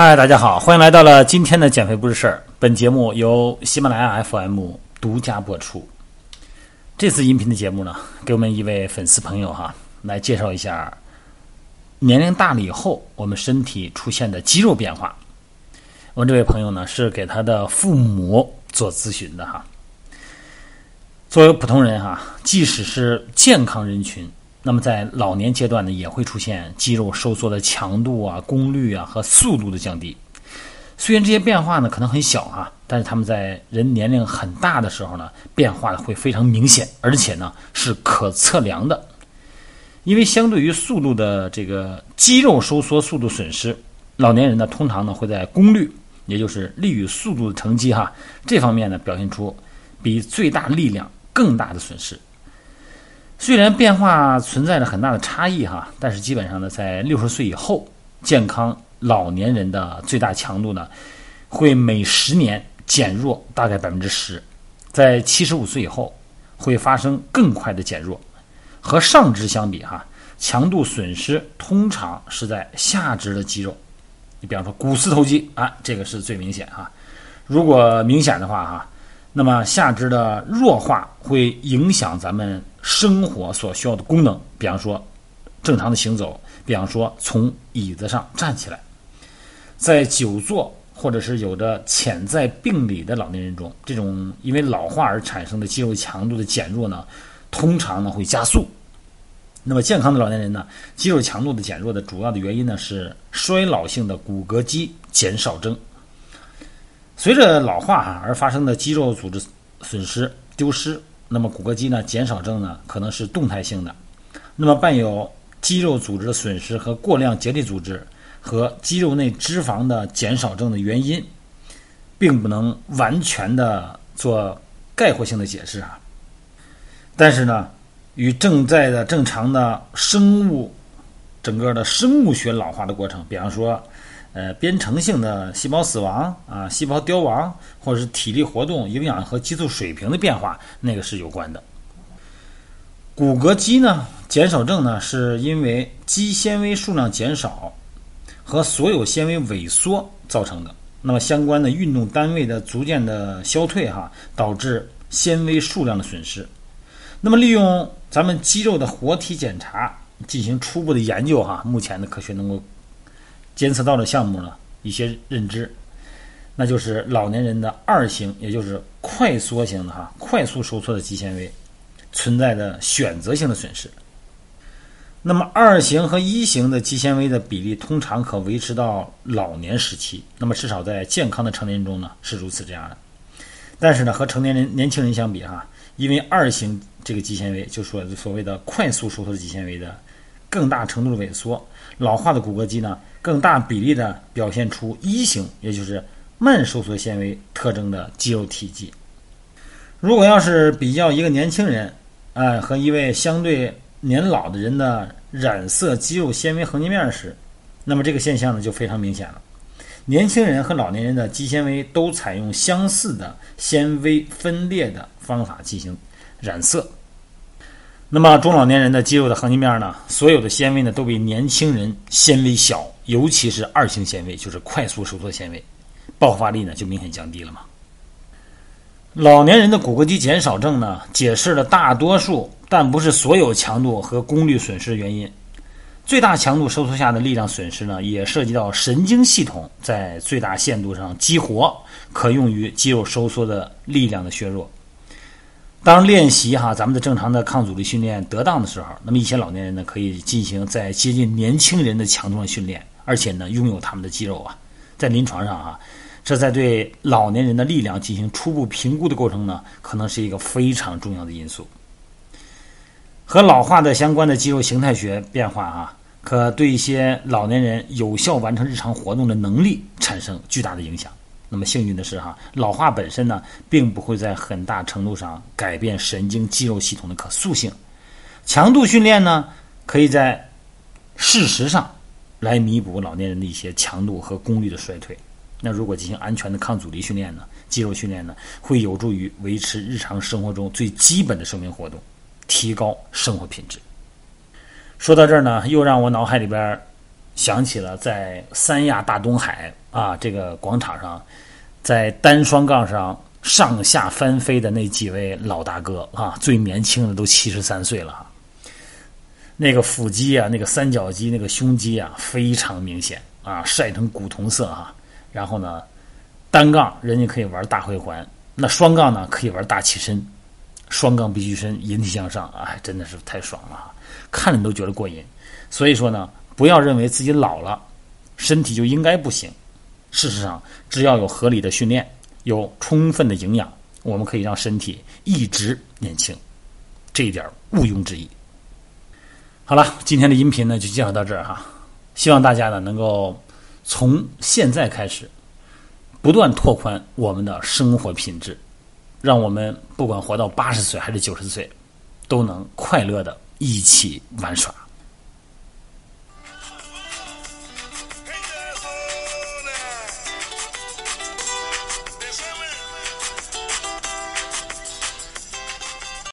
嗨，大家好，欢迎来到了今天的减肥不是事儿。本节目由喜马拉雅 FM 独家播出。这次音频的节目呢，给我们一位粉丝朋友哈来介绍一下年龄大了以后我们身体出现的肌肉变化。我们这位朋友呢是给他的父母做咨询的哈。作为普通人哈，即使是健康人群。那么在老年阶段呢，也会出现肌肉收缩的强度啊、功率啊和速度的降低。虽然这些变化呢可能很小啊，但是他们在人年龄很大的时候呢，变化会非常明显，而且呢是可测量的。因为相对于速度的这个肌肉收缩速度损失，老年人呢通常呢会在功率，也就是力与速度的乘积哈这方面呢表现出比最大力量更大的损失。虽然变化存在着很大的差异哈，但是基本上呢，在六十岁以后，健康老年人的最大强度呢，会每十年减弱大概百分之十，在七十五岁以后，会发生更快的减弱。和上肢相比哈，强度损失通常是在下肢的肌肉。你比方说股四头肌啊，这个是最明显哈。如果明显的话哈，那么下肢的弱化会影响咱们。生活所需要的功能，比方说正常的行走，比方说从椅子上站起来，在久坐或者是有着潜在病理的老年人中，这种因为老化而产生的肌肉强度的减弱呢，通常呢会加速。那么健康的老年人呢，肌肉强度的减弱的主要的原因呢是衰老性的骨骼肌减少症。随着老化哈而发生的肌肉组织损失丢失。那么骨骼肌呢减少症呢可能是动态性的，那么伴有肌肉组织的损失和过量结缔组织和肌肉内脂肪的减少症的原因，并不能完全的做概括性的解释啊。但是呢，与正在的正常的生物整个的生物学老化的过程，比方说。呃，编程性的细胞死亡啊，细胞凋亡，或者是体力活动、营养和激素水平的变化，那个是有关的。骨骼肌呢减少症呢，是因为肌纤维数量减少和所有纤维萎缩造成的。那么相关的运动单位的逐渐的消退哈，导致纤维数量的损失。那么利用咱们肌肉的活体检查进行初步的研究哈，目前的科学能够。监测到的项目呢，一些认知，那就是老年人的二型，也就是快缩型的哈，快速收缩的肌纤维存在的选择性的损失。那么二型和一型的肌纤维的比例通常可维持到老年时期，那么至少在健康的成年人中呢是如此这样的。但是呢，和成年人年轻人相比哈，因为二型这个肌纤维，就说所谓的快速收缩的肌纤维的更大程度的萎缩，老化的骨骼肌呢。更大比例的表现出一型，也就是慢收缩纤维特征的肌肉体积。如果要是比较一个年轻人，哎，和一位相对年老的人的染色肌肉纤维横截面时，那么这个现象呢就非常明显了。年轻人和老年人的肌纤维都采用相似的纤维分裂的方法进行染色。那么中老年人的肌肉的横截面呢，所有的纤维呢都比年轻人纤维小。尤其是二型纤维，就是快速收缩纤维，爆发力呢就明显降低了嘛。老年人的骨骼肌减少症呢，解释了大多数但不是所有强度和功率损失的原因。最大强度收缩下的力量损失呢，也涉及到神经系统在最大限度上激活可用于肌肉收缩的力量的削弱。当练习哈咱们的正常的抗阻力训练得当的时候，那么一些老年人呢，可以进行在接近年轻人的强度上训练。而且呢，拥有他们的肌肉啊，在临床上啊，这在对老年人的力量进行初步评估的过程呢，可能是一个非常重要的因素。和老化的相关的肌肉形态学变化啊，可对一些老年人有效完成日常活动的能力产生巨大的影响。那么幸运的是哈，老化本身呢，并不会在很大程度上改变神经肌肉系统的可塑性。强度训练呢，可以在事实上。来弥补老年人的一些强度和功率的衰退。那如果进行安全的抗阻力训练呢？肌肉训练呢，会有助于维持日常生活中最基本的生命活动，提高生活品质。说到这儿呢，又让我脑海里边想起了在三亚大东海啊这个广场上，在单双杠上上下翻飞的那几位老大哥啊，最年轻的都七十三岁了。那个腹肌啊，那个三角肌，那个胸肌啊，非常明显啊，晒成古铜色啊。然后呢，单杠人家可以玩大回环，那双杠呢可以玩大起身，双杠必须伸，引体向上，哎，真的是太爽了，看着都觉得过瘾。所以说呢，不要认为自己老了，身体就应该不行。事实上，只要有合理的训练，有充分的营养，我们可以让身体一直年轻，这一点毋庸置疑。好了，今天的音频呢就介绍到这儿哈。希望大家呢能够从现在开始，不断拓宽我们的生活品质，让我们不管活到八十岁还是九十岁，都能快乐的一起玩耍。